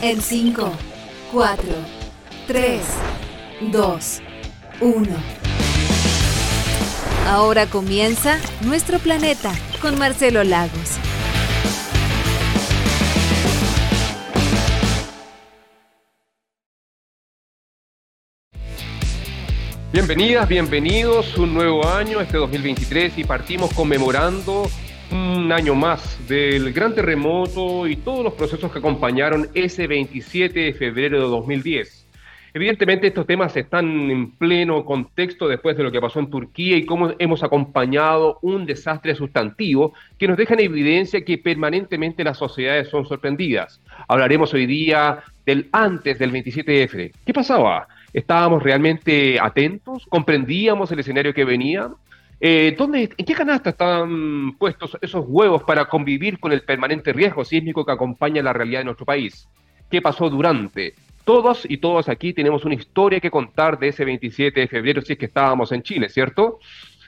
En 5, 4, 3, 2, 1. Ahora comienza Nuestro Planeta con Marcelo Lagos. Bienvenidas, bienvenidos, un nuevo año, este 2023, y partimos conmemorando un año más del gran terremoto y todos los procesos que acompañaron ese 27 de febrero de 2010. Evidentemente estos temas están en pleno contexto después de lo que pasó en Turquía y cómo hemos acompañado un desastre sustantivo que nos deja en evidencia que permanentemente las sociedades son sorprendidas. Hablaremos hoy día del antes del 27F. ¿Qué pasaba? ¿Estábamos realmente atentos? ¿Comprendíamos el escenario que venía? Eh, ¿dónde, ¿En qué canasta están puestos esos huevos para convivir con el permanente riesgo sísmico que acompaña la realidad de nuestro país? ¿Qué pasó durante? Todos y todas aquí tenemos una historia que contar de ese 27 de febrero si es que estábamos en Chile, ¿cierto?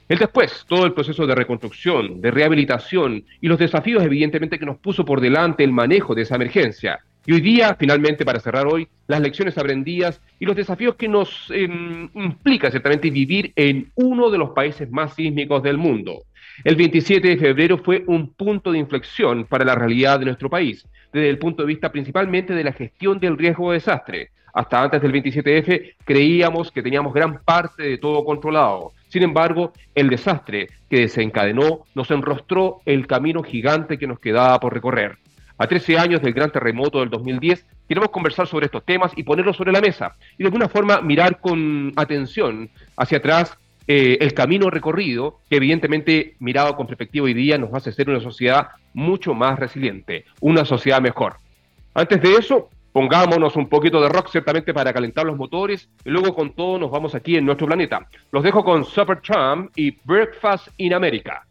El después, todo el proceso de reconstrucción, de rehabilitación y los desafíos evidentemente que nos puso por delante el manejo de esa emergencia. Y hoy día, finalmente, para cerrar hoy, las lecciones aprendidas y los desafíos que nos em, implica ciertamente vivir en uno de los países más sísmicos del mundo. El 27 de febrero fue un punto de inflexión para la realidad de nuestro país, desde el punto de vista principalmente de la gestión del riesgo de desastre. Hasta antes del 27F creíamos que teníamos gran parte de todo controlado. Sin embargo, el desastre que desencadenó nos enrostró el camino gigante que nos quedaba por recorrer. A 13 años del gran terremoto del 2010, queremos conversar sobre estos temas y ponerlos sobre la mesa y de alguna forma mirar con atención hacia atrás eh, el camino recorrido, que evidentemente mirado con perspectiva hoy día nos hace ser una sociedad mucho más resiliente, una sociedad mejor. Antes de eso, pongámonos un poquito de rock ciertamente para calentar los motores y luego con todo nos vamos aquí en nuestro planeta. Los dejo con Supertramp y Breakfast in America.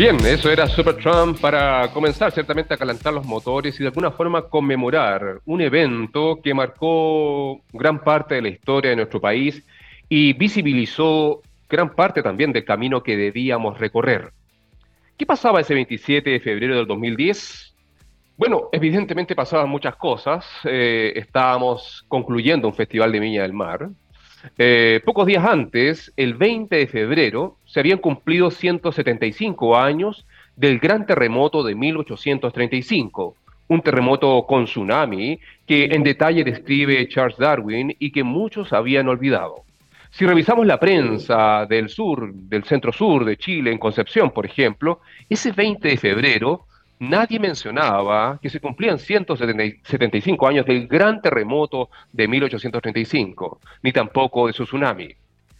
Bien, eso era Super Trump para comenzar ciertamente a calentar los motores y de alguna forma conmemorar un evento que marcó gran parte de la historia de nuestro país y visibilizó gran parte también del camino que debíamos recorrer. ¿Qué pasaba ese 27 de febrero del 2010? Bueno, evidentemente pasaban muchas cosas. Eh, estábamos concluyendo un festival de Viña del Mar, eh, pocos días antes, el 20 de febrero, se habían cumplido 175 años del gran terremoto de 1835, un terremoto con tsunami que en detalle describe Charles Darwin y que muchos habían olvidado. Si revisamos la prensa del sur, del centro sur de Chile, en Concepción, por ejemplo, ese 20 de febrero nadie mencionaba que se cumplían 175 años del gran terremoto de 1835, ni tampoco de su tsunami.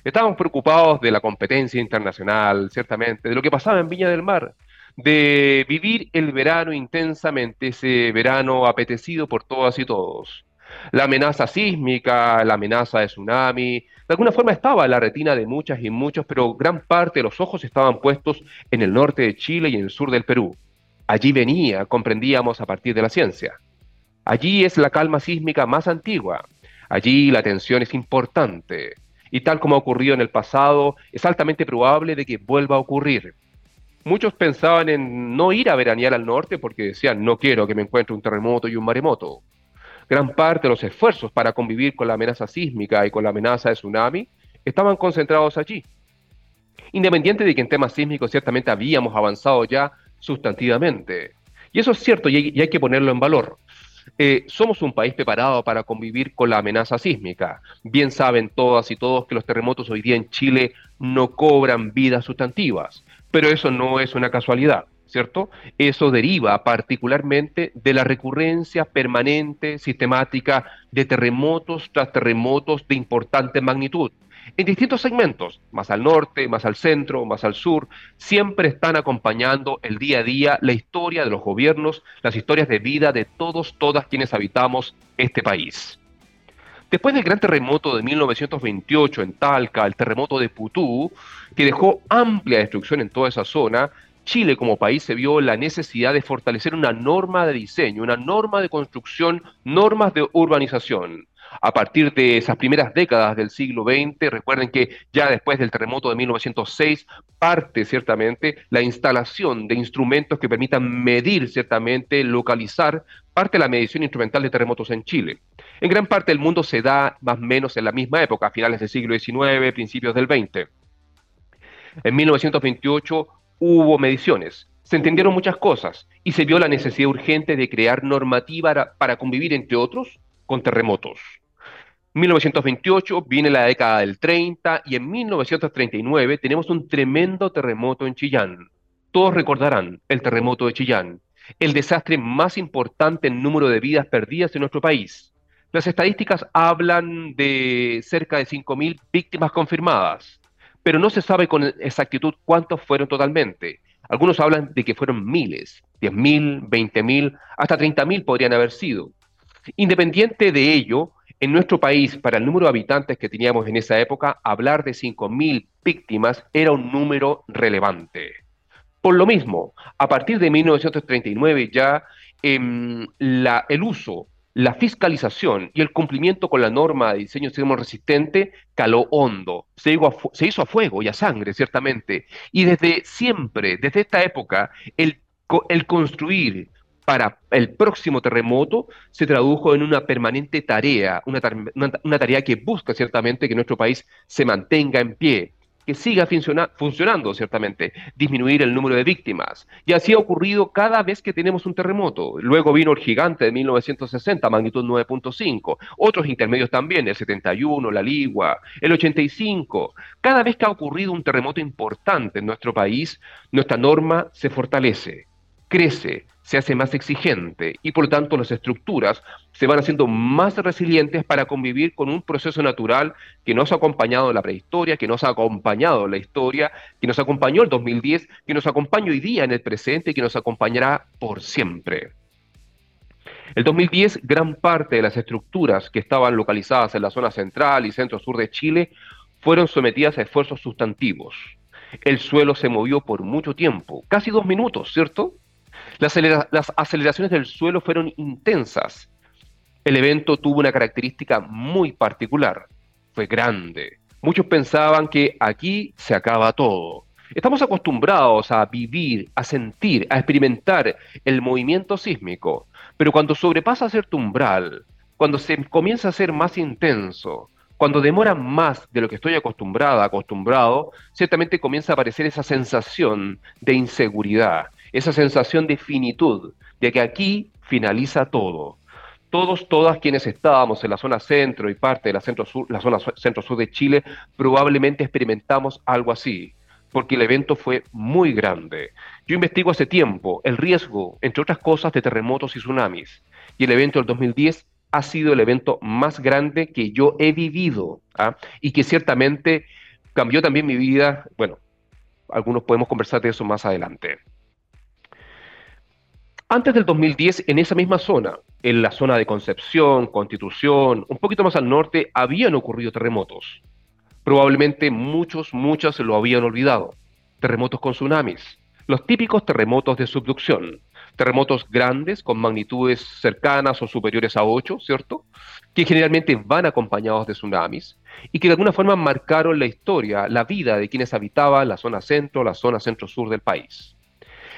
Estábamos preocupados de la competencia internacional, ciertamente, de lo que pasaba en Viña del Mar, de vivir el verano intensamente, ese verano apetecido por todas y todos. La amenaza sísmica, la amenaza de tsunami, de alguna forma estaba en la retina de muchas y muchos, pero gran parte de los ojos estaban puestos en el norte de Chile y en el sur del Perú. Allí venía, comprendíamos a partir de la ciencia. Allí es la calma sísmica más antigua. Allí la tensión es importante. Y tal como ha ocurrido en el pasado, es altamente probable de que vuelva a ocurrir. Muchos pensaban en no ir a veranear al norte porque decían, no quiero que me encuentre un terremoto y un maremoto. Gran parte de los esfuerzos para convivir con la amenaza sísmica y con la amenaza de tsunami estaban concentrados allí. Independiente de que en temas sísmicos ciertamente habíamos avanzado ya sustantivamente. Y eso es cierto y hay, que ponerlo en valor. Eh, somos un país preparado para convivir con la amenaza sísmica. Bien saben todas y todos que los terremotos hoy día en Chile no cobran vidas sustantivas, pero eso no es una casualidad, ¿cierto? Eso deriva particularmente de la recurrencia permanente, sistemática de terremotos tras terremotos de importante magnitud en distintos segmentos, más al norte, más al centro, más al sur, siempre están acompañando el día a día la historia de los gobiernos, las historias de vida de todos, todas quienes habitamos este país. Después del gran terremoto de 1928 en Talca, el terremoto de Putú, que dejó amplia destrucción en toda esa zona, Chile como país se vio la necesidad de fortalecer una norma de diseño, una norma de construcción, normas de urbanización A partir de esas primeras décadas del siglo XX, recuerden que ya después del terremoto de 1906 parte ciertamente la instalación de instrumentos que permitan medir ciertamente, localizar parte de la medición instrumental de terremotos en Chile. En gran parte del mundo se da más o menos en la misma época, a finales del siglo XIX, principios del XX. En 1928 hubo mediciones, se entendieron muchas cosas y se vio la necesidad urgente de crear normativa para convivir, entre otros, con terremotos. 1928 viene la década del 30 y en 1939 tenemos un tremendo terremoto en Chillán. Todos recordarán el terremoto de Chillán, el desastre más importante en número de vidas perdidas en nuestro país. Las estadísticas hablan de cerca de 5.000 víctimas confirmadas, pero no se sabe con exactitud cuántos fueron totalmente. Algunos hablan de que fueron miles, 10.000, 20.000, hasta 30.000 podrían haber sido. Independiente de ello, en nuestro país, para el número de habitantes que teníamos en esa época, hablar de 5.000 víctimas era un número relevante. Por lo mismo, a partir de 1939 ya em, el uso, la fiscalización y el cumplimiento con la norma de diseño extremo resistente caló hondo, se hizo, a, fuego y a sangre, ciertamente. Y desde siempre, desde esta época, el construir para el próximo terremoto se tradujo en una permanente tarea, una, tarea que busca ciertamente que nuestro país se mantenga en pie, que siga funcionando ciertamente, disminuir el número de víctimas. Y así ha ocurrido cada vez que tenemos un terremoto. Luego vino el gigante de 1960, magnitud 9.5, otros intermedios también, el 71, la Ligua, el 85. Cada vez que ha ocurrido un terremoto importante en nuestro país, nuestra norma se fortalece, crece, se hace más exigente y por lo tanto las estructuras se van haciendo más resilientes para convivir con un proceso natural que nos ha acompañado en la prehistoria, que nos ha acompañado en la historia, que nos acompañó el 2010, que nos acompaña hoy día en el presente y que nos acompañará por siempre. El 2010, gran parte de las estructuras que estaban localizadas en la zona central y centro-sur de Chile fueron sometidas a esfuerzos sustantivos. El suelo se movió por mucho tiempo, casi dos minutos, ¿cierto? Las, aceleraciones del suelo fueron intensas. El evento tuvo una característica muy particular. Fue grande. Muchos pensaban que aquí se acaba todo. Estamos acostumbrados a vivir, a sentir, a experimentar el movimiento sísmico, pero cuando sobrepasa cierto umbral, cuando se comienza a ser más intenso, cuando demora más de lo que estoy acostumbrada, acostumbrado, ciertamente comienza a aparecer esa sensación de inseguridad, esa sensación de finitud, de que aquí finaliza todo. Todos, todas quienes estábamos en la zona centro y parte de la, centro -sur, la zona centro-sur de Chile, probablemente experimentamos algo así, porque el evento fue muy grande. Yo investigo hace tiempo el riesgo, entre otras cosas, de terremotos y tsunamis, y el evento del 2010 ha sido el evento más grande que yo he vivido ¿ah? y que ciertamente cambió también mi vida. Bueno, algunos podemos conversar de eso más adelante. Antes del 2010, en esa misma zona, en la zona de Concepción, Constitución, un poquito más al norte, habían ocurrido terremotos. Probablemente muchos, muchas lo habían olvidado. Terremotos con tsunamis, los típicos terremotos de subducción, terremotos grandes con magnitudes cercanas o superiores a 8, ¿cierto? Que generalmente van acompañados de tsunamis y que de alguna forma marcaron la historia, la vida de quienes habitaban la zona centro, la zona centro-sur del país.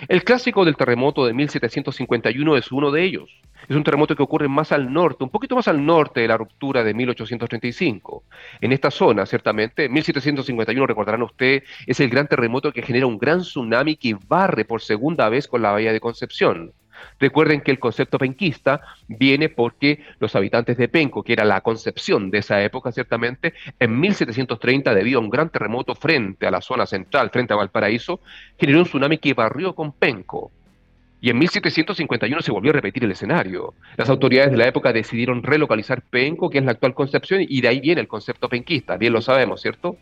El clásico del terremoto de 1751 es uno de ellos. Es un terremoto que ocurre más al norte, un poquito más al norte de la ruptura de 1835. En esta zona, ciertamente, 1751, recordarán ustedes, es el gran terremoto que genera un gran tsunami que barre por segunda vez con la bahía de Concepción. Recuerden que el concepto penquista viene porque los habitantes de Penco, que era la concepción de esa época ciertamente, en 1730, debido a un gran terremoto frente a la zona central, frente a Valparaíso, generó un tsunami que barrió con Penco. Y en 1751 se volvió a repetir el escenario. Las autoridades de la época decidieron relocalizar Penco, que es la actual concepción, y de ahí viene el concepto penquista, bien lo sabemos, ¿cierto?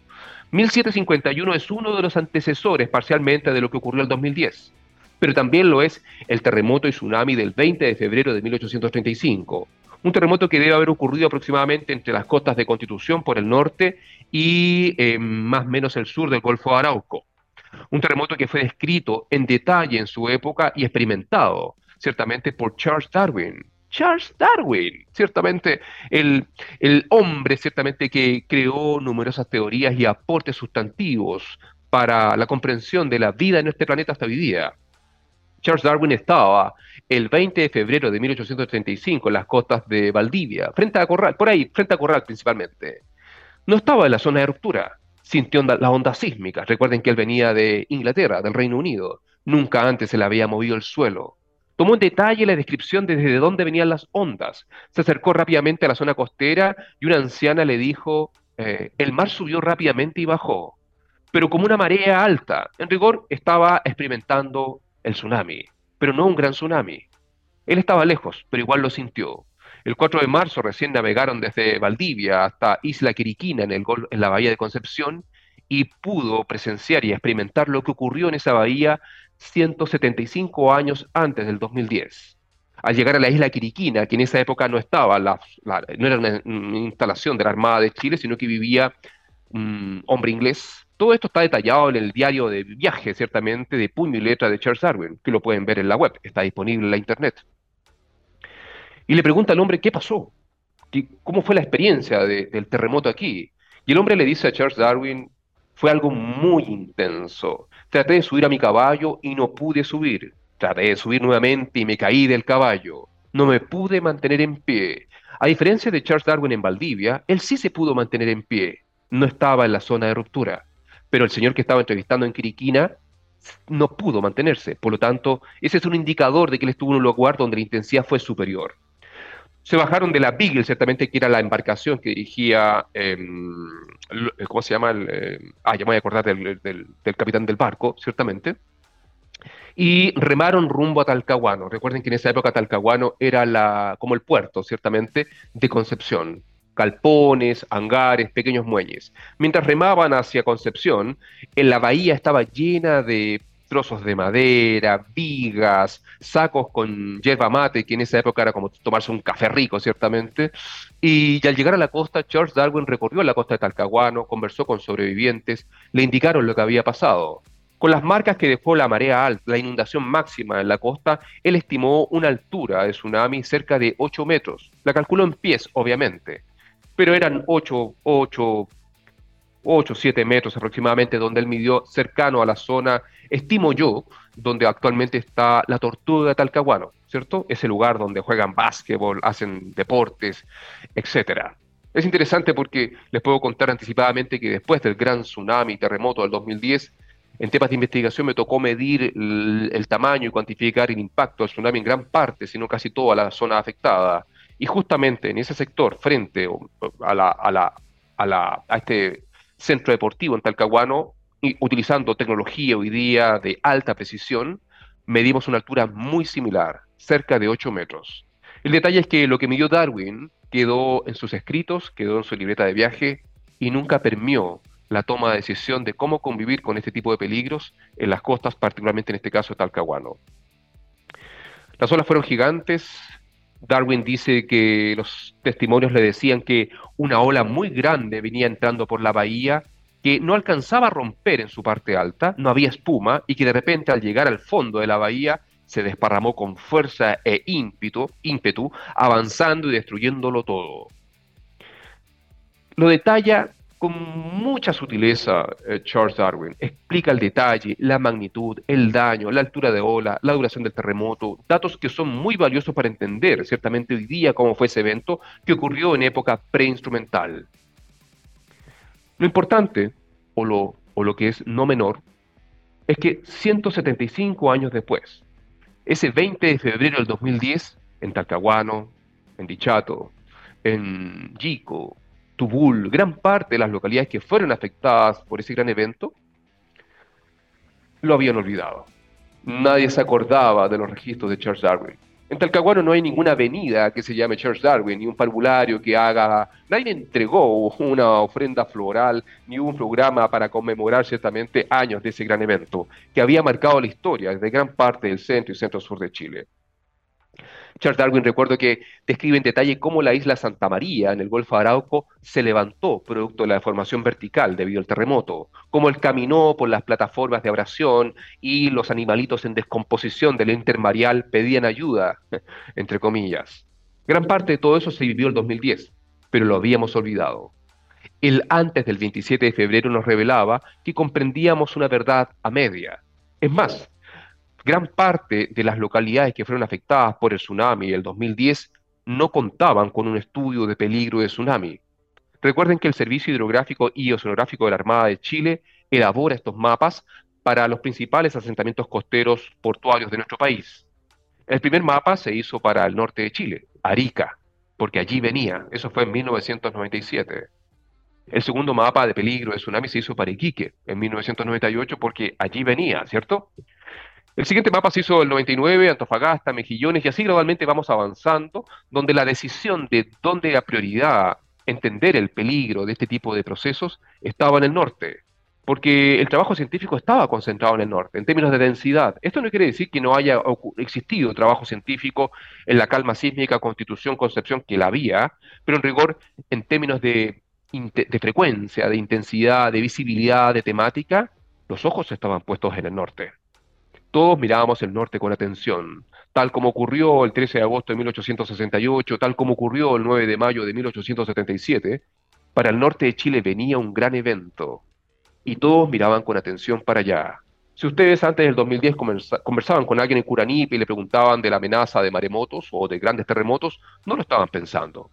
1751 es uno de los antecesores parcialmente de lo que ocurrió el 2010 pero también lo es el terremoto y tsunami del 20 de febrero de 1835. Un terremoto que debe haber ocurrido aproximadamente entre las costas de Constitución por el norte y eh, más o menos el sur del Golfo de Arauco. Un terremoto que fue descrito en detalle en su época y experimentado, ciertamente, por Charles Darwin. Charles Darwin, ciertamente el, el hombre ciertamente que creó numerosas teorías y aportes sustantivos para la comprensión de la vida en este planeta hasta hoy día. Charles Darwin estaba el 20 de febrero de 1835 en las costas de Valdivia, frente a Corral, por ahí, frente a Corral principalmente. No estaba en la zona de ruptura, sintió las ondas sísmicas. Recuerden que él venía de Inglaterra, del Reino Unido. Nunca antes se le había movido el suelo. Tomó en detalle la descripción de desde dónde venían las ondas. Se acercó rápidamente a la zona costera y una anciana le dijo, eh, el mar subió rápidamente y bajó, pero como una marea alta. En rigor estaba experimentando el tsunami, pero no un gran tsunami. Él estaba lejos, pero igual lo sintió. El 4 de marzo recién navegaron desde Valdivia hasta Isla Quiriquina en, el en la bahía de Concepción y pudo presenciar y experimentar lo que ocurrió en esa bahía 175 años antes del 2010. Al llegar a la isla Quiriquina, que en esa época no estaba, no era una, instalación de la Armada de Chile, sino que vivía un hombre inglés. Todo esto está detallado en el diario de viaje, ciertamente, de puño y letra de Charles Darwin, que lo pueden ver en la web, está disponible en la internet. Y le pregunta al hombre qué pasó, cómo fue la experiencia del terremoto aquí. Y el hombre le dice a Charles Darwin, fue algo muy intenso. Traté de subir a mi caballo y no pude subir. Traté de subir nuevamente y me caí del caballo. No me pude mantener en pie. A diferencia de Charles Darwin en Valdivia, él sí se pudo mantener en pie. No estaba en la zona de ruptura. Pero el señor que estaba entrevistando en Quiriquina no pudo mantenerse. Por lo tanto, ese es un indicador de que él estuvo en un lugar donde la intensidad fue superior. Se bajaron de la Beagle, ciertamente, que era la embarcación que dirigía, em, ¿cómo se llama? Em, ah, ya me voy a acordar del, capitán del barco, ciertamente. Y remaron rumbo a Talcahuano. Recuerden que en esa época Talcahuano era la, como el puerto, ciertamente, de Concepción. Calpones, hangares, pequeños muelles. Mientras remaban hacia Concepción, en la bahía estaba llena de trozos de madera, vigas, sacos con yerba mate, que en esa época era como tomarse un café rico, ciertamente. Y, al llegar a la costa, Charles Darwin recorrió la costa de Talcahuano, conversó con sobrevivientes, le indicaron lo que había pasado. Con las marcas que dejó la marea alta, la inundación máxima en la costa, él estimó una altura de tsunami cerca de 8 metros. La calculó en pies, obviamente, pero eran 8, 8, 8, 7 metros aproximadamente, donde él midió cercano a la zona, estimo yo, donde actualmente está la Tortuga de Talcahuano, ¿cierto? Ese lugar donde juegan básquetbol, hacen deportes, etc. Es interesante porque les puedo contar anticipadamente que después del gran tsunami y terremoto del 2010, en temas de investigación me tocó medir el, tamaño y cuantificar el impacto del tsunami en gran parte, sino casi toda la zona afectada. Y justamente en ese sector, frente a, la, a, la, a, la, a este centro deportivo en Talcahuano, utilizando tecnología hoy día de alta precisión, medimos una altura muy similar, cerca de 8 metros. El detalle es que lo que midió Darwin quedó en sus escritos, quedó en su libreta de viaje y nunca permió la toma de decisión de cómo convivir con este tipo de peligros en las costas, particularmente en este caso Talcahuano. Las olas fueron gigantes. Darwin dice que los testimonios le decían que una ola muy grande venía entrando por la bahía que no alcanzaba a romper en su parte alta, no había espuma y que de repente al llegar al fondo de la bahía se desparramó con fuerza e ímpetu, ímpetu avanzando y destruyéndolo todo. Lo detalla con mucha sutileza eh, Charles Darwin. Explica el detalle, la magnitud, el daño, la altura de ola, la duración del terremoto, datos que son muy valiosos para entender ciertamente hoy día cómo fue ese evento que ocurrió en época preinstrumental. Lo importante, o lo, o lo que es no menor, es que 175 años después, ese 20 de febrero del 2010, en Talcahuano, en Dichato, en Yico, Tubul, gran parte de las localidades que fueron afectadas por ese gran evento, lo habían olvidado. Nadie se acordaba de los registros de Charles Darwin. En Talcahuano no hay ninguna avenida que se llame Charles Darwin, ni un parvulario que haga... Nadie entregó una ofrenda floral, ni un programa para conmemorar ciertamente años de ese gran evento, que había marcado la historia de gran parte del centro y centro-sur de Chile. Charles Darwin recuerdo que describe en detalle cómo la isla Santa María en el Golfo de Arauco se levantó producto de la deformación vertical debido al terremoto, cómo él caminó por las plataformas de abrasión y los animalitos en descomposición del intermareal pedían ayuda, entre comillas. Gran parte de todo eso se vivió el 2010, pero lo habíamos olvidado. El antes del 27 de febrero nos revelaba que comprendíamos una verdad a media. Es más, gran parte de las localidades que fueron afectadas por el tsunami el 2010 no contaban con un estudio de peligro de tsunami. Recuerden que el Servicio Hidrográfico y Oceanográfico de la Armada de Chile elabora estos mapas para los principales asentamientos costeros portuarios de nuestro país. El primer mapa se hizo para el norte de Chile, Arica, porque allí venía, eso fue en 1997. El segundo mapa de peligro de tsunami se hizo para Iquique en 1998 porque allí venía, ¿cierto? El siguiente mapa se hizo el 99, Antofagasta, Mejillones, y así gradualmente vamos avanzando, donde la decisión de dónde era prioridad entender el peligro de este tipo de procesos estaba en el norte, porque el trabajo científico estaba concentrado en el norte, en términos de densidad. Esto no quiere decir que no haya existido trabajo científico en la calma sísmica, constitución, concepción, que la había, pero en rigor, en términos de frecuencia, de intensidad, de visibilidad, de temática, los ojos estaban puestos en el norte. Todos mirábamos el norte con atención, tal como ocurrió el 13 de agosto de 1868, tal como ocurrió el 9 de mayo de 1877. Para el norte de Chile venía un gran evento y todos miraban con atención para allá. Si ustedes antes del 2010 conversaban con alguien en Curanipe y le preguntaban de la amenaza de maremotos o de grandes terremotos, no lo estaban pensando.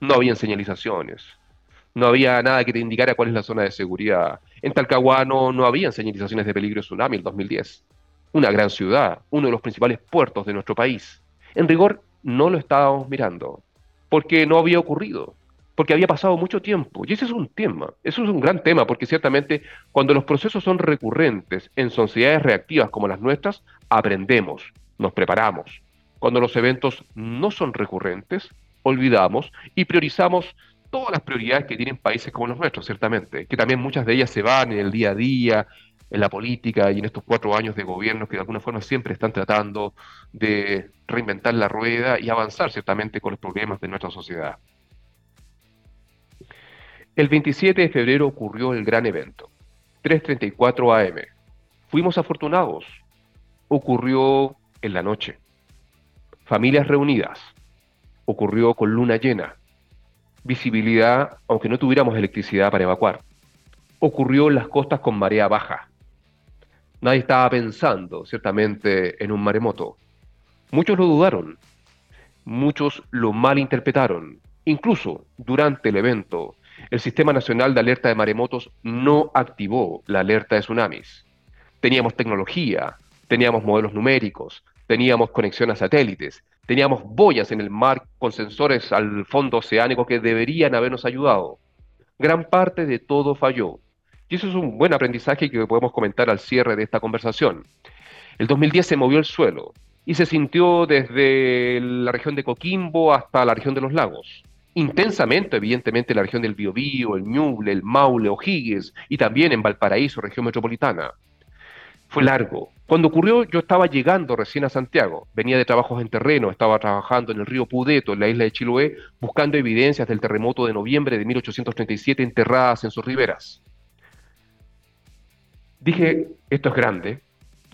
No habían señalizaciones. No había nada que te indicara cuál es la zona de seguridad. En Talcahuano no habían señalizaciones de peligro de tsunami el 2010 una gran ciudad, uno de los principales puertos de nuestro país. En rigor, no lo estábamos mirando, porque no había ocurrido, porque había pasado mucho tiempo. Y ese es un tema, eso es un gran tema, porque ciertamente cuando los procesos son recurrentes en sociedades reactivas como las nuestras, aprendemos, nos preparamos. Cuando los eventos no son recurrentes, olvidamos y priorizamos todas las prioridades que tienen países como los nuestros, ciertamente, que también muchas de ellas se van en el día a día, en la política y en estos cuatro años de gobierno que de alguna forma siempre están tratando de reinventar la rueda y avanzar ciertamente con los problemas de nuestra sociedad. El 27 de febrero ocurrió el gran evento, 3.34 am. Fuimos afortunados. Ocurrió en la noche. Familias reunidas. Ocurrió con luna llena. Visibilidad, aunque no tuviéramos electricidad para evacuar. Ocurrió en las costas con marea baja Nadie estaba pensando, ciertamente, en un maremoto. Muchos lo dudaron, muchos lo malinterpretaron. Incluso durante el evento, el Sistema Nacional de Alerta de Maremotos no activó la alerta de tsunamis. Teníamos tecnología, teníamos modelos numéricos, teníamos conexión a satélites, teníamos boyas en el mar con sensores al fondo oceánico que deberían habernos ayudado. Gran parte de todo falló. Eso es un buen aprendizaje que podemos comentar al cierre de esta conversación. El 2010 se movió el suelo y se sintió desde la región de Coquimbo hasta la región de los lagos. Intensamente, evidentemente, la región del Biobío, el Ñuble, el Maule, O'Higgins y también en Valparaíso, región metropolitana. Fue largo. Cuando ocurrió, yo estaba llegando recién a Santiago. Venía de trabajos en terreno, estaba trabajando en el río Pudeto, en la isla de Chiloé, buscando evidencias del terremoto de noviembre de 1837 enterradas en sus riberas. Dije, esto es grande,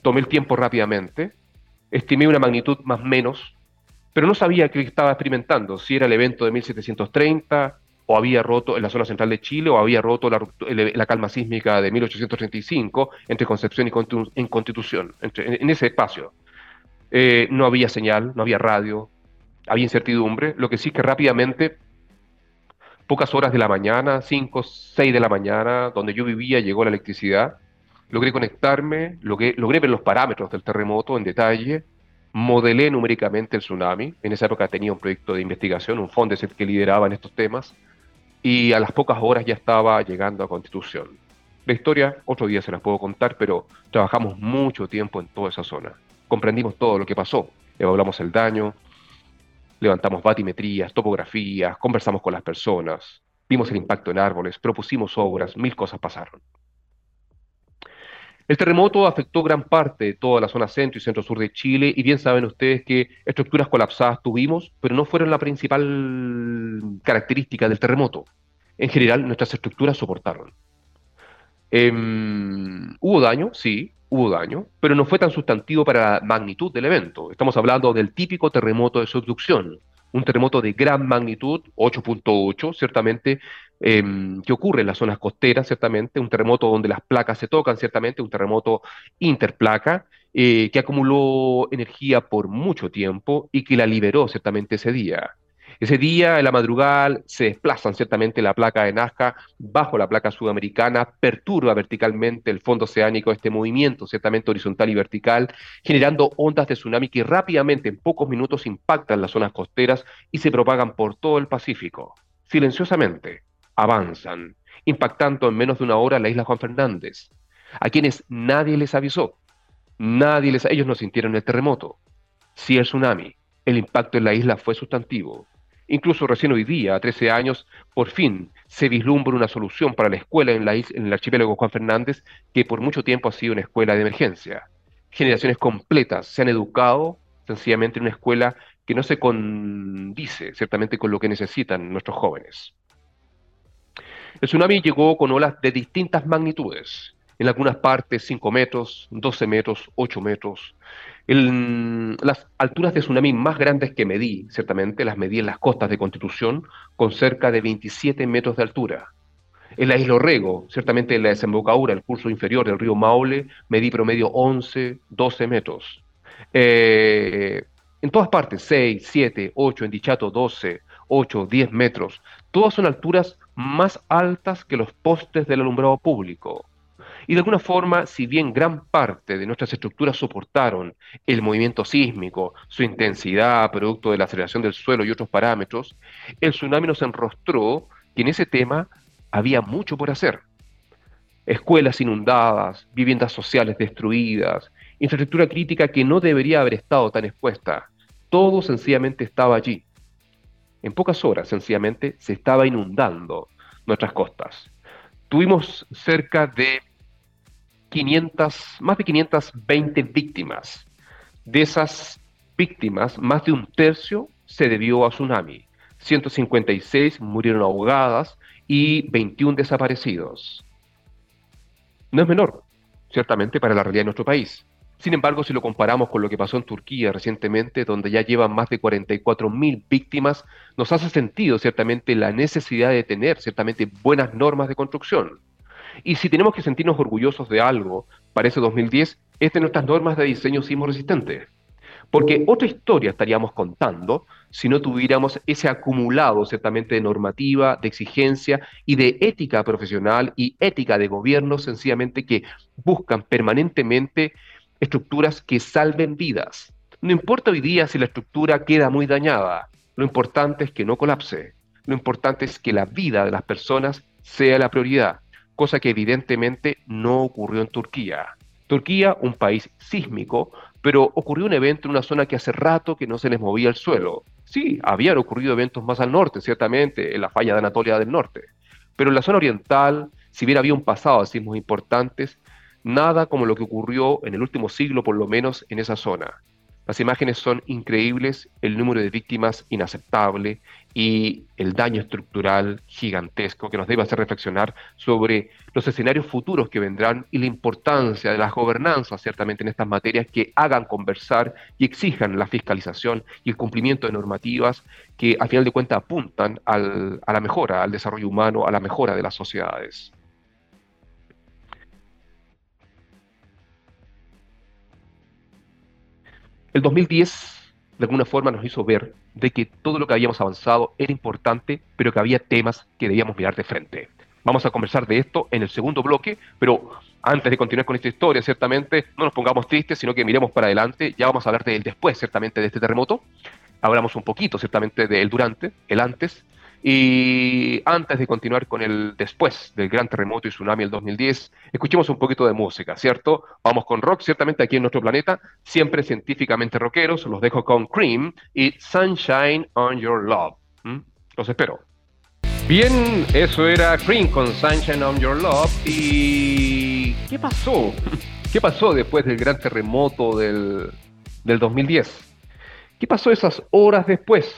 tomé el tiempo rápidamente, estimé una magnitud más menos, pero no sabía qué estaba experimentando, si era el evento de 1730 o había roto en la zona central de Chile o había roto la, calma sísmica de 1835 entre Concepción y en Constitución, en, ese espacio. Eh, no había señal, no había radio, había incertidumbre, lo que sí que rápidamente, pocas horas de la mañana, 5, 6 de la mañana, donde yo vivía, llegó la electricidad logré conectarme, logré, ver los parámetros del terremoto en detalle, modelé numéricamente el tsunami. En esa época tenía un proyecto de investigación, un fondo que lideraba en estos temas, y a las pocas horas ya estaba llegando a Constitución. La historia otro día se las puedo contar, pero trabajamos mucho tiempo en toda esa zona. Comprendimos todo lo que pasó, evaluamos el daño, levantamos batimetrías, topografías, conversamos con las personas, vimos el impacto en árboles, propusimos obras, mil cosas pasaron. El terremoto afectó gran parte de toda la zona centro y centro-sur de Chile y bien saben ustedes que estructuras colapsadas tuvimos, pero no fueron la principal característica del terremoto. En general, nuestras estructuras soportaron. Em, hubo daño, sí, hubo daño, pero no fue tan sustantivo para la magnitud del evento. Estamos hablando del típico terremoto de subducción, un terremoto de gran magnitud, 8.8, ciertamente, em, que ocurre en las zonas costeras, ciertamente, un terremoto donde las placas se tocan, ciertamente, un terremoto interplaca, eh, que acumuló energía por mucho tiempo y que la liberó, ciertamente, ese día. Ese día, en la madrugada, se desplazan ciertamente la placa de Nazca bajo la placa sudamericana, perturba verticalmente el fondo oceánico este movimiento, ciertamente horizontal y vertical, generando ondas de tsunami que rápidamente, en pocos minutos, impactan las zonas costeras y se propagan por todo el Pacífico. Silenciosamente, avanzan, impactando en menos de una hora la isla Juan Fernández, a quienes nadie les avisó. Nadie les, ellos no sintieron el terremoto. Sí el tsunami. El impacto en la isla fue sustantivo. Incluso recién hoy día, a 13 años, por fin se vislumbra una solución para la escuela en, la en el archipiélago Juan Fernández, que por mucho tiempo ha sido una escuela de emergencia. Generaciones completas se han educado sencillamente en una escuela que no se condice ciertamente con lo que necesitan nuestros jóvenes. El tsunami llegó con olas de distintas magnitudes, en algunas partes 5 metros, 12 metros, 8 metros, las alturas de tsunami más grandes que medí, ciertamente, las medí en las costas de Constitución, con cerca de 27 metros de altura. En la isla Orrego, ciertamente en la desembocadura, el curso inferior del río Maule, medí promedio 11, 12 metros. Eh, en todas partes, 6, 7, 8, en Dichato 12, 8, 10 metros. Todas son alturas más altas que los postes del alumbrado público. Y de alguna forma, si bien gran parte de nuestras estructuras soportaron el movimiento sísmico, su intensidad, producto de la aceleración del suelo y otros parámetros, el tsunami nos enrostró que en ese tema había mucho por hacer. Escuelas inundadas, viviendas sociales destruidas, infraestructura crítica que no debería haber estado tan expuesta. Todo sencillamente estaba allí. En pocas horas, sencillamente, se estaba inundando nuestras costas. Tuvimos cerca de 500, más de 520 víctimas. De esas víctimas, más de un tercio se debió a tsunami. 156 murieron ahogadas y 21 desaparecidos. No es menor, ciertamente, para la realidad de nuestro país. Sin embargo, si lo comparamos con lo que pasó en Turquía recientemente, donde ya llevan más de 44.000 víctimas, nos hace sentido ciertamente la necesidad de tener ciertamente buenas normas de construcción. Y si tenemos que sentirnos orgullosos de algo para ese 2010, es de nuestras normas de diseño sismo resistente. Porque otra historia estaríamos contando si no tuviéramos ese acumulado ciertamente de normativa, de exigencia y de ética profesional y ética de gobierno, sencillamente que buscan permanentemente estructuras que salven vidas. No importa hoy día si la estructura queda muy dañada, lo importante es que no colapse, lo importante es que la vida de las personas sea la prioridad cosa que evidentemente no ocurrió en Turquía. Turquía, un país sísmico, pero ocurrió un evento en una zona que hace rato que no se les movía el suelo. Sí, habían ocurrido eventos más al norte, ciertamente, en la falla de Anatolia del Norte. Pero en la zona oriental, si bien había un pasado de sismos importantes, nada como lo que ocurrió en el último siglo, por lo menos en esa zona. Las imágenes son increíbles, el número de víctimas inaceptable y el daño estructural gigantesco que nos debe hacer reflexionar sobre los escenarios futuros que vendrán y la importancia de las gobernanzas, ciertamente, en estas materias que hagan conversar y exijan la fiscalización y el cumplimiento de normativas que, al final de cuentas, apuntan a la mejora, al desarrollo humano, a la mejora de las sociedades. El 2010, de alguna forma, nos hizo ver de que todo lo que habíamos avanzado era importante, pero que había temas que debíamos mirar de frente. Vamos a conversar de esto en el segundo bloque, pero antes de continuar con esta historia, ciertamente, no nos pongamos tristes, sino que miremos para adelante. Ya vamos a hablar del después, ciertamente, de este terremoto. Hablamos un poquito, ciertamente, del durante, el antes, y antes de continuar con el después del gran terremoto y tsunami del 2010, escuchemos un poquito de música, ¿cierto? Vamos con rock, ciertamente aquí en nuestro planeta, siempre científicamente rockeros. Los dejo con Cream y Sunshine on Your Love. Los espero. Bien, eso era Cream con Sunshine on Your Love. ¿Y qué pasó? ¿Qué pasó después del gran terremoto del, del 2010? ¿Qué pasó esas horas después?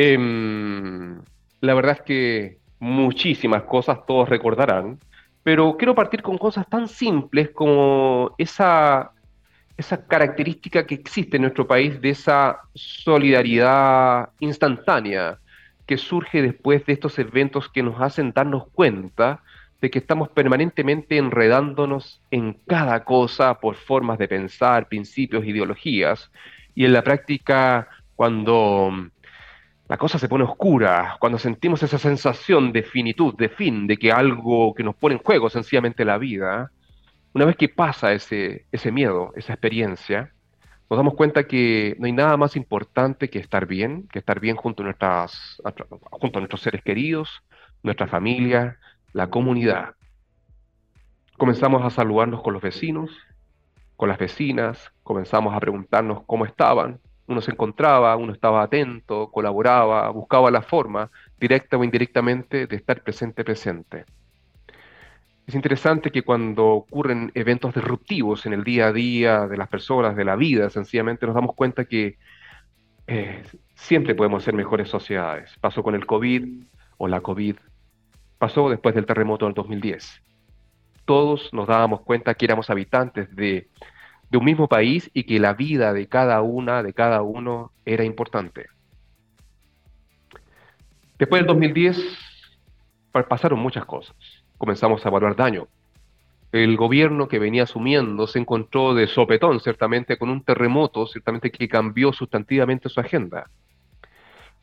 Em, la verdad es que muchísimas cosas todos recordarán, pero quiero partir con cosas tan simples como esa, esa característica que existe en nuestro país de esa solidaridad instantánea que surge después de estos eventos que nos hacen darnos cuenta de que estamos permanentemente enredándonos en cada cosa por formas de pensar, principios, ideologías, y en la práctica cuando la cosa se pone oscura, cuando sentimos esa sensación de finitud, de fin, de que algo que nos pone en juego sencillamente la vida, una vez que pasa ese, miedo, esa experiencia, nos damos cuenta que no hay nada más importante que estar bien, que estar bien junto a, nuestras, junto a nuestros seres queridos, nuestra familia, la comunidad. Comenzamos a saludarnos con los vecinos, con las vecinas, comenzamos a preguntarnos cómo estaban, uno se encontraba, uno estaba atento, colaboraba, buscaba la forma, directa o indirectamente, de estar presente presente. Es interesante que cuando ocurren eventos disruptivos en el día a día de las personas, de la vida, sencillamente nos damos cuenta que eh, siempre podemos ser mejores sociedades. Pasó con el COVID o la COVID, pasó después del terremoto del 2010. Todos nos dábamos cuenta que éramos habitantes de, de un mismo país y que la vida de cada una, de cada uno, era importante. Después del 2010 pasaron muchas cosas comenzamos a evaluar daño. El gobierno que venía asumiendo se encontró de sopetón, ciertamente, con un terremoto, ciertamente que cambió sustantivamente su agenda.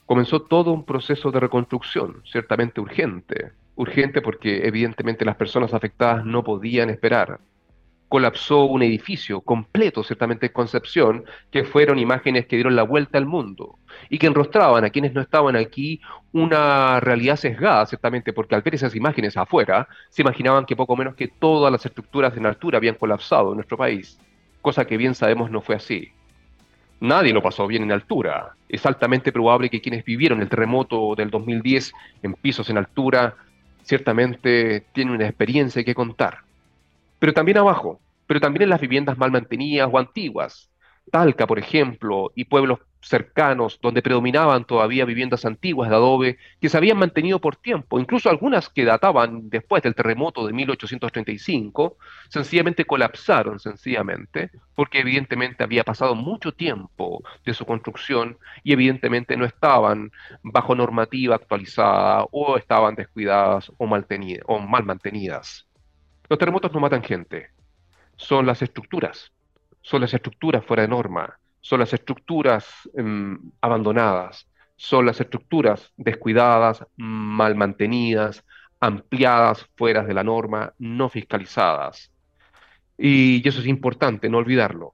Comenzó todo un proceso de reconstrucción, ciertamente urgente. Urgente porque evidentemente las personas afectadas no podían esperar colapsó un edificio completo, ciertamente en Concepción, que fueron imágenes que dieron la vuelta al mundo y que enrostraban a quienes no estaban aquí una realidad sesgada, ciertamente, porque al ver esas imágenes afuera, se imaginaban que poco menos que todas las estructuras en altura habían colapsado en nuestro país, cosa que bien sabemos no fue así. Nadie lo pasó bien en altura. Es altamente probable que quienes vivieron el terremoto del 2010 en pisos en altura, ciertamente tienen una experiencia que contar. Pero también abajo, pero también en las viviendas mal mantenidas o antiguas. Talca, por ejemplo, y pueblos cercanos donde predominaban todavía viviendas antiguas de adobe que se habían mantenido por tiempo, incluso algunas que databan después del terremoto de 1835, sencillamente colapsaron, sencillamente, porque evidentemente había pasado mucho tiempo de su construcción y evidentemente no estaban bajo normativa actualizada o estaban descuidadas o o mal mantenidas. Los terremotos no matan gente, son las estructuras, son las estructuras fuera de norma, son las estructuras em, abandonadas, son las estructuras descuidadas, mal mantenidas, ampliadas fuera de la norma, no fiscalizadas. Y eso es importante, no olvidarlo.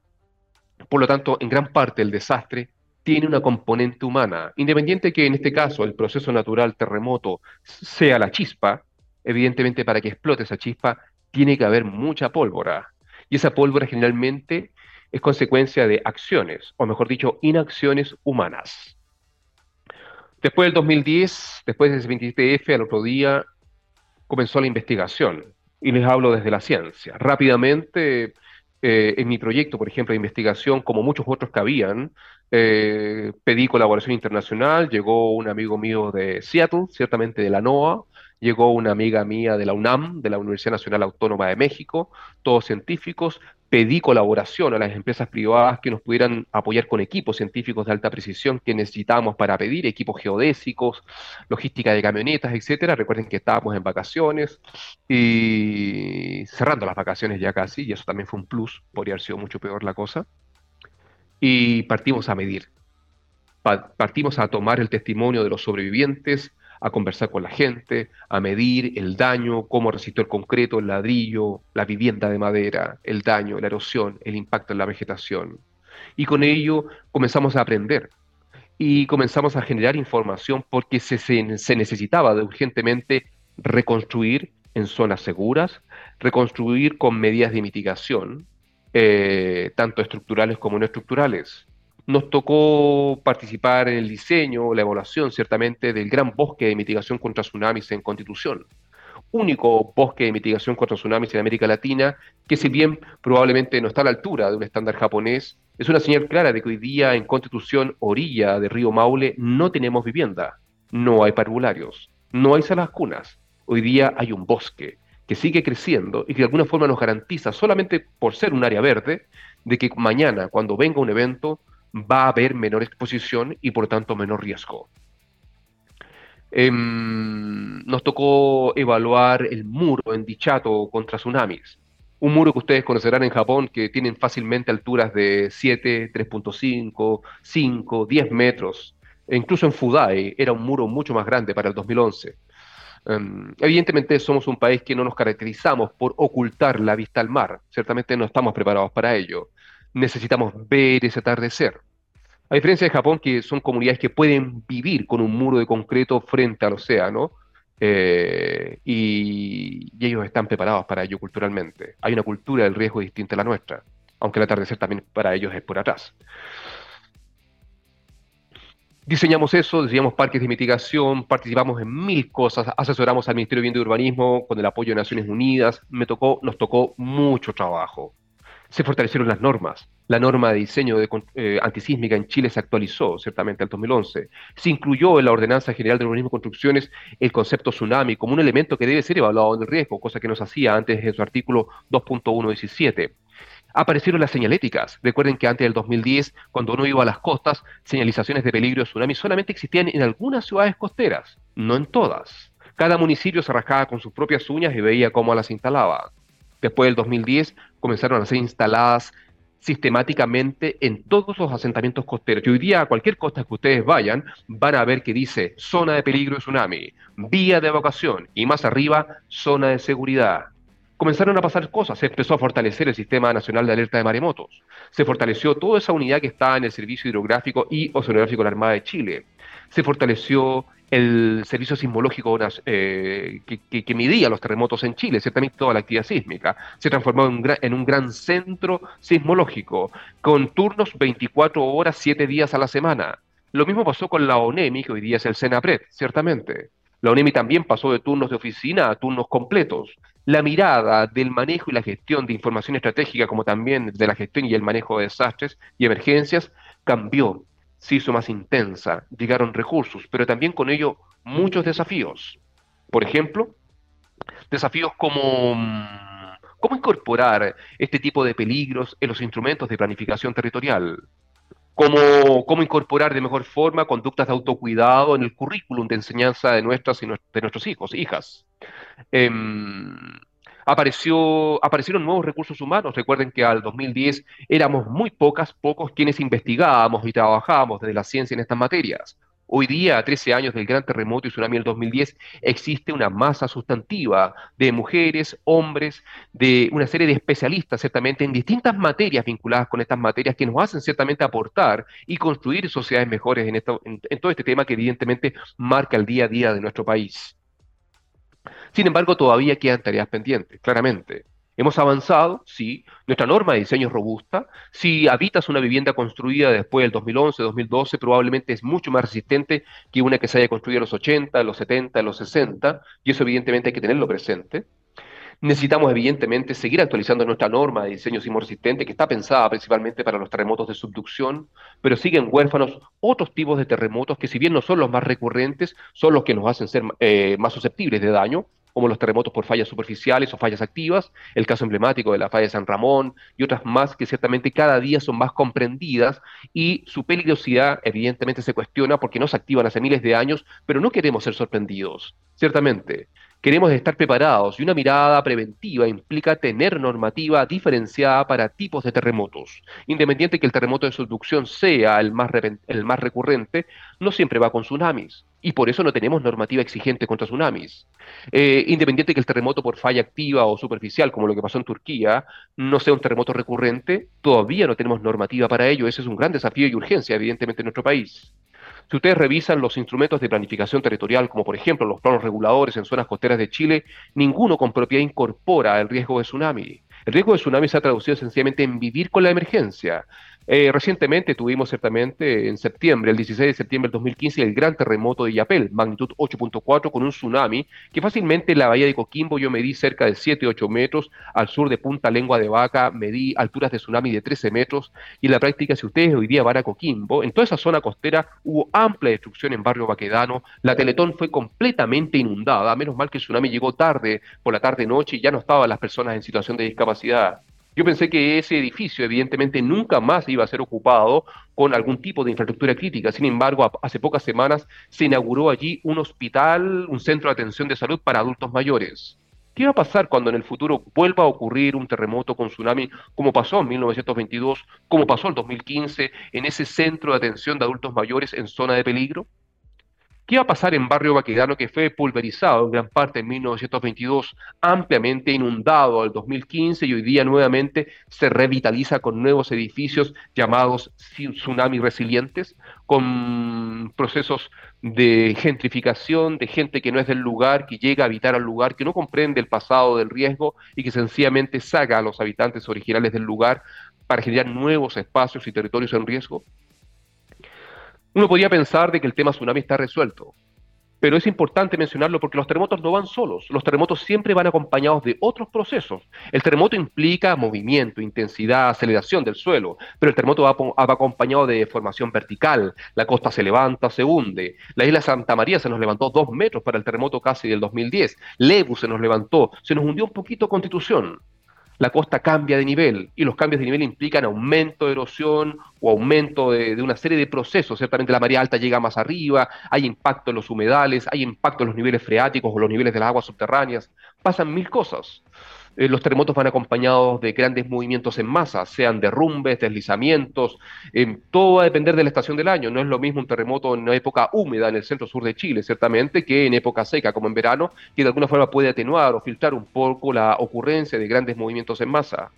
Por lo tanto, en gran parte el desastre tiene una componente humana, independiente que en este caso el proceso natural terremoto sea la chispa, evidentemente para que explote esa chispa tiene que haber mucha pólvora, y esa pólvora generalmente es consecuencia de acciones, o mejor dicho, inacciones humanas. Después del 2010, después del 27F, al otro día, comenzó la investigación. Y les hablo desde la ciencia. Rápidamente, eh, en mi proyecto, por ejemplo, de investigación, como muchos otros que habían, eh, pedí colaboración internacional, llegó un amigo mío de Seattle, ciertamente de la NOAA, llegó una amiga mía de la UNAM, de la Universidad Nacional Autónoma de México, todos científicos, pedí colaboración a las empresas privadas que nos pudieran apoyar con equipos científicos de alta precisión que necesitábamos para pedir, equipos geodésicos, logística de camionetas, etcétera. Recuerden que estábamos en vacaciones y cerrando las vacaciones ya casi, y eso también fue un plus, podría haber sido mucho peor la cosa. Y partimos a medir. Partimos a tomar el testimonio de los sobrevivientes, a conversar con la gente, a medir el daño, cómo resistió el concreto, el ladrillo, la vivienda de madera, el daño, la erosión, el impacto en la vegetación. Y con ello comenzamos a aprender y comenzamos a generar información porque se, se, necesitaba urgentemente reconstruir en zonas seguras, reconstruir con medidas de mitigación, eh, tanto estructurales como no estructurales. Nos tocó participar en el diseño, la evaluación, ciertamente, del gran bosque de mitigación contra tsunamis en Constitución. Único bosque de mitigación contra tsunamis en América Latina, que si bien probablemente no está a la altura de un estándar japonés, es una señal clara de que hoy día en Constitución, orilla de Río Maule, no tenemos vivienda, no hay parvularios, no hay salas cunas. Hoy día hay un bosque, que sigue creciendo y que de alguna forma nos garantiza, solamente por ser un área verde, de que mañana, cuando venga un evento, va a haber menor exposición y por tanto menor riesgo. Em, nos tocó evaluar el muro en Dichato contra tsunamis. Un muro que ustedes conocerán en Japón que tienen fácilmente alturas de 7, 3.5, 5, 10 metros. E incluso en Fudai era un muro mucho más grande para el 2011. Em, evidentemente somos un país que no nos caracterizamos por ocultar la vista al mar. Ciertamente no estamos preparados para ello. Necesitamos ver ese atardecer. A diferencia de Japón, que son comunidades que pueden vivir con un muro de concreto frente al océano, eh, y, ellos están preparados para ello culturalmente. Hay una cultura del riesgo distinta a la nuestra, aunque el atardecer también para ellos es por atrás. Diseñamos eso, diseñamos parques de mitigación, participamos en mil cosas, asesoramos al Ministerio de Vivienda y Urbanismo con el apoyo de Naciones Unidas, me tocó, nos tocó mucho trabajo se fortalecieron las normas. La norma de diseño de, eh, antisísmica en Chile se actualizó, ciertamente, en el 2011. Se incluyó en la Ordenanza General de Urbanismo y Construcciones el concepto tsunami como un elemento que debe ser evaluado en el riesgo, cosa que nos hacía antes en su artículo 2.117. Aparecieron las señaléticas. Recuerden que antes del 2010, cuando uno iba a las costas, señalizaciones de peligro de tsunami solamente existían en algunas ciudades costeras, no en todas. Cada municipio se rascaba con sus propias uñas y veía cómo las instalaba. Después del 2010 comenzaron a ser instaladas sistemáticamente en todos los asentamientos costeros. Y hoy día a cualquier costa que ustedes vayan, van a ver que dice zona de peligro de tsunami, vía de evacuación y más arriba, zona de seguridad. Comenzaron a pasar cosas, se empezó a fortalecer el Sistema Nacional de Alerta de Maremotos, se fortaleció toda esa unidad que está en el Servicio Hidrográfico y Oceanográfico de la Armada de Chile, se fortaleció el servicio sismológico eh, que, midía los terremotos en Chile, ciertamente toda la actividad sísmica, se transformó en un, gran, en un gran centro sismológico, con turnos 24 horas, 7 días a la semana. Lo mismo pasó con la ONEMI, que hoy día es el SENAPRED, ciertamente. La ONEMI también pasó de turnos de oficina a turnos completos. La mirada del manejo y la gestión de información estratégica, como también de la gestión y el manejo de desastres y emergencias, cambió se hizo más intensa, llegaron recursos, pero también con ello muchos desafíos. Por ejemplo, desafíos como mm, cómo incorporar este tipo de peligros en los instrumentos de planificación territorial, cómo, cómo incorporar de mejor forma conductas de autocuidado en el currículum de enseñanza de, nuestras y de nuestros hijos, hijas. Em, apareció, aparecieron nuevos recursos humanos. Recuerden que al 2010 éramos muy pocas, pocos quienes investigábamos y trabajábamos desde la ciencia en estas materias. Hoy día, a 13 años del gran terremoto y tsunami del 2010, existe una masa sustantiva de mujeres, hombres, de una serie de especialistas, ciertamente, en distintas materias vinculadas con estas materias que nos hacen ciertamente aportar y construir sociedades mejores en, esto, en todo este tema que evidentemente marca el día a día de nuestro país. Sin embargo, todavía quedan tareas pendientes, claramente. Hemos avanzado, sí, nuestra norma de diseño es robusta. Si habitas una vivienda construida después del 2011, 2012, probablemente es mucho más resistente que una que se haya construido en los 80, en los 70, en los 60, y eso evidentemente hay que tenerlo presente. Necesitamos, evidentemente, seguir actualizando nuestra norma de diseño sismo-resistente, que está pensada principalmente para los terremotos de subducción, pero siguen huérfanos otros tipos de terremotos que, si bien no son los más recurrentes, son los que nos hacen ser eh, más susceptibles de daño, como los terremotos por fallas superficiales o fallas activas, el caso emblemático de la falla de San Ramón y otras más que ciertamente cada día son más comprendidas y su peligrosidad evidentemente se cuestiona porque no se activan hace miles de años, pero no queremos ser sorprendidos, ciertamente. Queremos estar preparados y una mirada preventiva implica tener normativa diferenciada para tipos de terremotos. Independiente que el terremoto de subducción sea el más, recurrente, no siempre va con tsunamis y por eso no tenemos normativa exigente contra tsunamis. Eh, independiente que el terremoto por falla activa o superficial, como lo que pasó en Turquía, no sea un terremoto recurrente, todavía no tenemos normativa para ello. Ese es un gran desafío y urgencia, evidentemente, en nuestro país. Si ustedes revisan los instrumentos de planificación territorial, como por ejemplo los planos reguladores en zonas costeras de Chile, ninguno con propiedad incorpora el riesgo de tsunami. El riesgo de tsunami se ha traducido sencillamente en vivir con la emergencia. Eh, recientemente tuvimos ciertamente en septiembre, el 16 de septiembre del 2015, el gran terremoto de Yapel, magnitud 8.4 con un tsunami que fácilmente en la bahía de Coquimbo yo medí cerca de 7, 8 metros, al sur de Punta Lengua de Vaca medí alturas de tsunami de 13 metros y en la práctica si ustedes hoy día van a Coquimbo, en toda esa zona costera hubo amplia destrucción en barrio Baquedano, la Teletón fue completamente inundada, menos mal que el tsunami llegó tarde, por la tarde-noche y ya no estaban las personas en situación de discapacidad. Yo pensé que ese edificio evidentemente nunca más iba a ser ocupado con algún tipo de infraestructura crítica. Sin embargo, hace pocas semanas se inauguró allí un hospital, un centro de atención de salud para adultos mayores. ¿Qué va a pasar cuando en el futuro vuelva a ocurrir un terremoto con tsunami como pasó en 1922, como pasó en 2015 en ese centro de atención de adultos mayores en zona de peligro? ¿Qué va a pasar en Barrio Baquedano que fue pulverizado en gran parte en 1922, ampliamente inundado al 2015 y hoy día nuevamente se revitaliza con nuevos edificios llamados tsunami resilientes, con procesos de gentrificación, de gente que no es del lugar, que llega a habitar al lugar, que no comprende el pasado del riesgo y que sencillamente saca a los habitantes originales del lugar para generar nuevos espacios y territorios en riesgo? Uno podría pensar de que el tema tsunami está resuelto, pero es importante mencionarlo porque los terremotos no van solos, los terremotos siempre van acompañados de otros procesos. El terremoto implica movimiento, intensidad, aceleración del suelo, pero el terremoto va, acompañado de formación vertical, la costa se levanta, se hunde. La isla Santa María se nos levantó dos metros para el terremoto casi del 2010, Lebu se nos levantó, se nos hundió un poquito Constitución la costa cambia de nivel y los cambios de nivel implican aumento de erosión o aumento de, una serie de procesos. Ciertamente la marea alta llega más arriba, hay impacto en los humedales, hay impacto en los niveles freáticos o los niveles de las aguas subterráneas. Pasan mil cosas. Eh, los terremotos van acompañados de grandes movimientos en masa, sean derrumbes, deslizamientos, eh, todo va a depender de la estación del año. No es lo mismo un terremoto en una época húmeda en el centro sur de Chile, ciertamente, que en época seca, como en verano, que de alguna forma puede atenuar o filtrar un poco la ocurrencia de grandes movimientos en masa.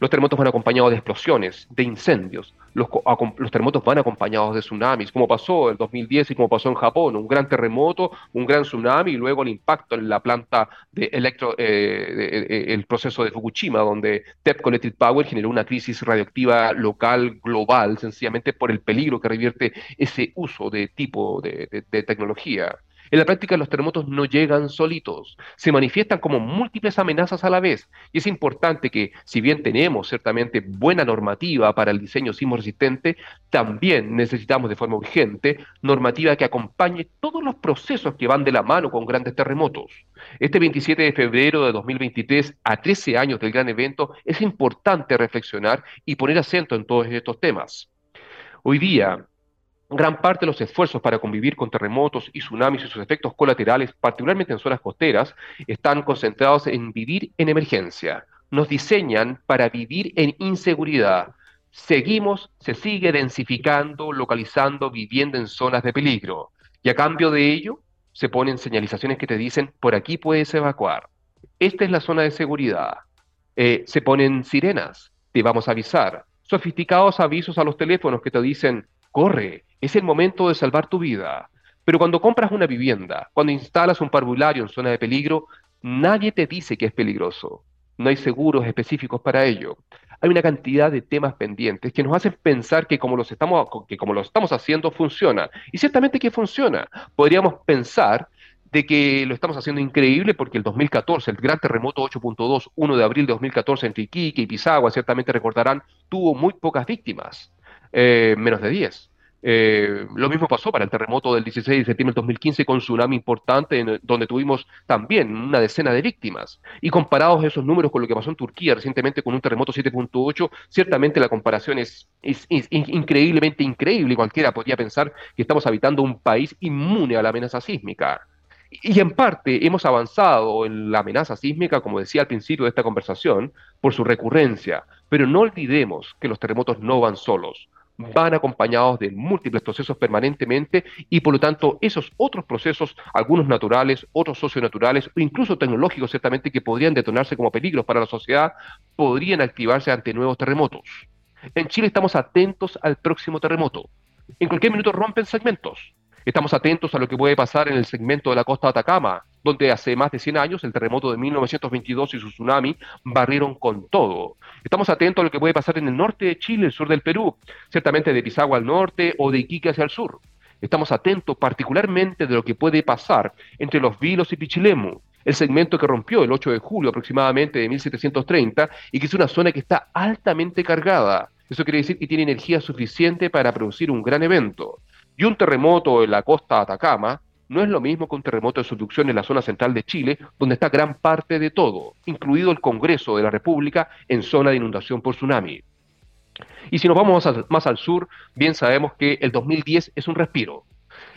Los terremotos van acompañados de explosiones, de incendios. Los, terremotos van acompañados de tsunamis, como pasó en el 2010 y como pasó en Japón. Un gran terremoto, un gran tsunami y luego el impacto en la planta de electro, eh, eh, el proceso de Fukushima, donde TEPCO Electric Power generó una crisis radioactiva local, global, sencillamente por el peligro que revierte ese uso de tipo de tecnología. En la práctica los terremotos no llegan solitos, se manifiestan como múltiples amenazas a la vez. Y es importante que, si bien tenemos ciertamente buena normativa para el diseño sismo resistente, también necesitamos de forma urgente normativa que acompañe todos los procesos que van de la mano con grandes terremotos. Este 27 de febrero de 2023, a 13 años del gran evento, es importante reflexionar y poner acento en todos estos temas. Hoy día, Gran parte de los esfuerzos para convivir con terremotos y tsunamis y sus efectos colaterales, particularmente en zonas costeras, están concentrados en vivir en emergencia. Nos diseñan para vivir en inseguridad. Seguimos, se sigue densificando, localizando, viviendo en zonas de peligro. Y a cambio de ello, se ponen señalizaciones que te dicen, por aquí puedes evacuar. Esta es la zona de seguridad. Eh, se ponen sirenas, te vamos a avisar. Sofisticados avisos a los teléfonos que te dicen, corre, es el momento de salvar tu vida. Pero cuando compras una vivienda, cuando instalas un parvulario en zona de peligro, nadie te dice que es peligroso. No hay seguros específicos para ello. Hay una cantidad de temas pendientes que nos hacen pensar que como, los estamos, que como lo estamos haciendo funciona. Y ciertamente que funciona. Podríamos pensar de que lo estamos haciendo increíble porque el 2014, el gran terremoto 8.2, 1 de abril de 2014 entre Iquique y Pisagua, ciertamente recordarán, tuvo muy pocas víctimas, eh, menos de 10. Eh, lo mismo pasó para el terremoto del 16 de septiembre del 2015 con tsunami importante, donde tuvimos también una decena de víctimas. Y comparados esos números con lo que pasó en Turquía recientemente con un terremoto 7.8, ciertamente la comparación es, es, increíblemente increíble. Cualquiera podría pensar que estamos habitando un país inmune a la amenaza sísmica. Y en parte hemos avanzado en la amenaza sísmica, como decía al principio de esta conversación, por su recurrencia. Pero no olvidemos que los terremotos no van solos van acompañados de múltiples procesos permanentemente y por lo tanto esos otros procesos, algunos naturales, otros socionaturales o incluso tecnológicos ciertamente que podrían detonarse como peligros para la sociedad, podrían activarse ante nuevos terremotos. En Chile estamos atentos al próximo terremoto. En cualquier minuto rompen segmentos. Estamos atentos a lo que puede pasar en el segmento de la costa de Atacama, donde hace más de 100 años el terremoto de 1922 y su tsunami barrieron con todo. Estamos atentos a lo que puede pasar en el norte de Chile, el sur del Perú, ciertamente de Pisagua al norte o de Iquique hacia el sur. Estamos atentos particularmente de lo que puede pasar entre los Vilos y Pichilemu, el segmento que rompió el 8 de julio aproximadamente de 1730 y que es una zona que está altamente cargada. Eso quiere decir que tiene energía suficiente para producir un gran evento. Y un terremoto en la costa Atacama no es lo mismo que un terremoto de subducción en la zona central de Chile, donde está gran parte de todo, incluido el Congreso de la República en zona de inundación por tsunami. Y si nos vamos más al, sur, bien sabemos que el 2010 es un respiro.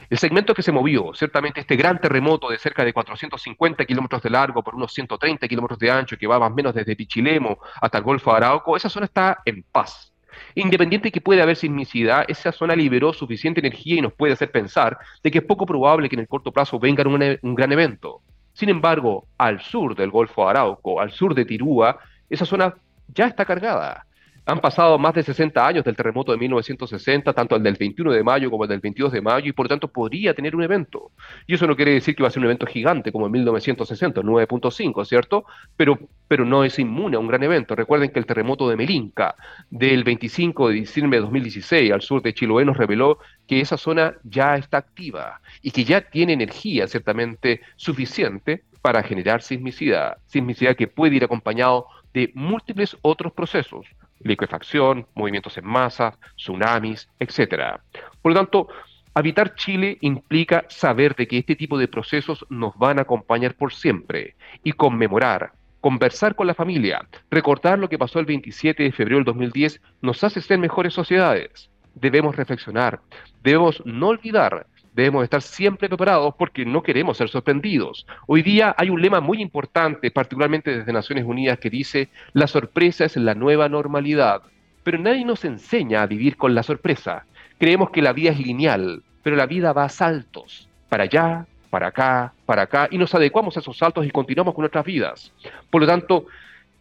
El segmento que se movió, ciertamente este gran terremoto de cerca de 450 kilómetros de largo por unos 130 kilómetros de ancho, que va más o menos desde Pichilemo hasta el Golfo de Arauco, esa zona está en paz. Independiente de que puede haber sismicidad, esa zona liberó suficiente energía y nos puede hacer pensar de que es poco probable que en el corto plazo venga un, un gran evento. Sin embargo, al sur del Golfo Arauco, al sur de Tirúa, esa zona ya está cargada. Han pasado más de 60 años del terremoto de 1960, tanto el del 21 de mayo como el del 22 de mayo, y por lo tanto podría tener un evento. Y eso no quiere decir que va a ser un evento gigante como en 1960, 9.5, ¿cierto? Pero, pero no es inmune a un gran evento. Recuerden que el terremoto de Melinca del 25 de diciembre de 2016 al sur de Chiloé nos reveló que esa zona ya está activa y que ya tiene energía ciertamente suficiente para generar sismicidad, sismicidad que puede ir acompañado de múltiples otros procesos, liquefacción, movimientos en masa, tsunamis, etc. Por lo tanto, habitar Chile implica saber de que este tipo de procesos nos van a acompañar por siempre y conmemorar, conversar con la familia, recordar lo que pasó el 27 de febrero del 2010 nos hace ser mejores sociedades. Debemos reflexionar, debemos no olvidar debemos estar siempre preparados porque no queremos ser sorprendidos. Hoy día hay un lema muy importante, particularmente desde Naciones Unidas, que dice, la sorpresa es la nueva normalidad. Pero nadie nos enseña a vivir con la sorpresa. Creemos que la vida es lineal, pero la vida va a saltos, para allá, para acá, para acá, y nos adecuamos a esos saltos y continuamos con nuestras vidas. Por lo tanto,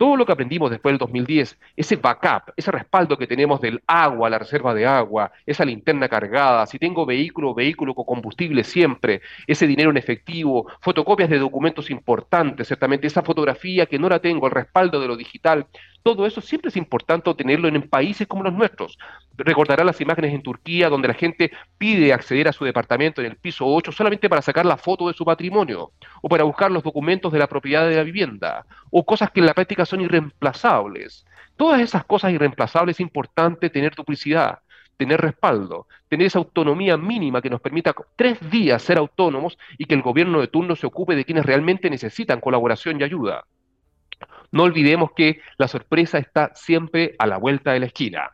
todo lo que aprendimos después del 2010, ese backup, ese respaldo que tenemos del agua, la reserva de agua, esa linterna cargada, si tengo vehículo, vehículo con combustible siempre, ese dinero en efectivo, fotocopias de documentos importantes, ciertamente esa fotografía que no la tengo, el respaldo de lo digital, todo eso siempre es importante tenerlo en países como los nuestros. Recordará las imágenes en Turquía donde la gente pide acceder a su departamento en el piso 8 solamente para sacar la foto de su patrimonio o para buscar los documentos de la propiedad de la vivienda o cosas que en la práctica son irreemplazables. Todas esas cosas irreemplazables es importante tener duplicidad, tener respaldo, tener esa autonomía mínima que nos permita tres días ser autónomos y que el gobierno de turno se ocupe de quienes realmente necesitan colaboración y ayuda. No olvidemos que la sorpresa está siempre a la vuelta de la esquina.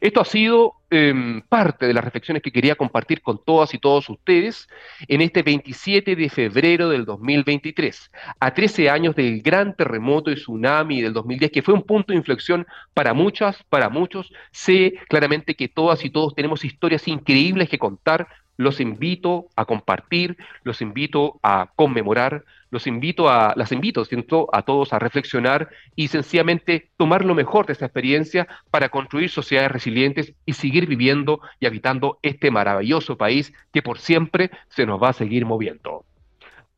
Esto ha sido em, parte de las reflexiones que quería compartir con todas y todos ustedes en este 27 de febrero del 2023, a 13 años del gran terremoto y tsunami del 2010, que fue un punto de inflexión para muchas, para muchos. Sé claramente que todas y todos tenemos historias increíbles que contar, los invito a compartir, los invito a conmemorar, los invito a, las invito siento, a todos a reflexionar y sencillamente tomar lo mejor de esta experiencia para construir sociedades resilientes y seguir viviendo y habitando este maravilloso país que por siempre se nos va a seguir moviendo.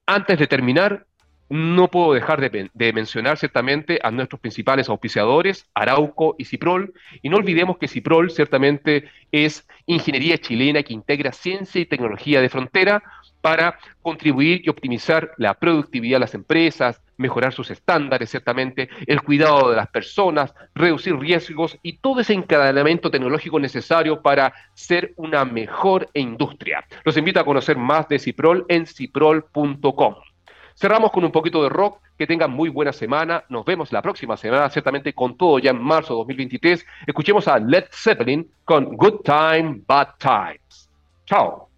Antes de terminar, no puedo dejar de, mencionar ciertamente a nuestros principales auspiciadores, Arauco y Ciprol, y no olvidemos que Ciprol ciertamente es ingeniería chilena que integra ciencia y tecnología de frontera para contribuir y optimizar la productividad de las empresas, mejorar sus estándares, ciertamente, el cuidado de las personas, reducir riesgos y todo ese encadenamiento tecnológico necesario para ser una mejor industria. Los invito a conocer más de Ciprol en ciprol.com. Cerramos con un poquito de rock. Que tengan muy buena semana. Nos vemos la próxima semana, ciertamente con todo ya en marzo de 2023. Escuchemos a Led Zeppelin con Good Time, Bad Times. Chao.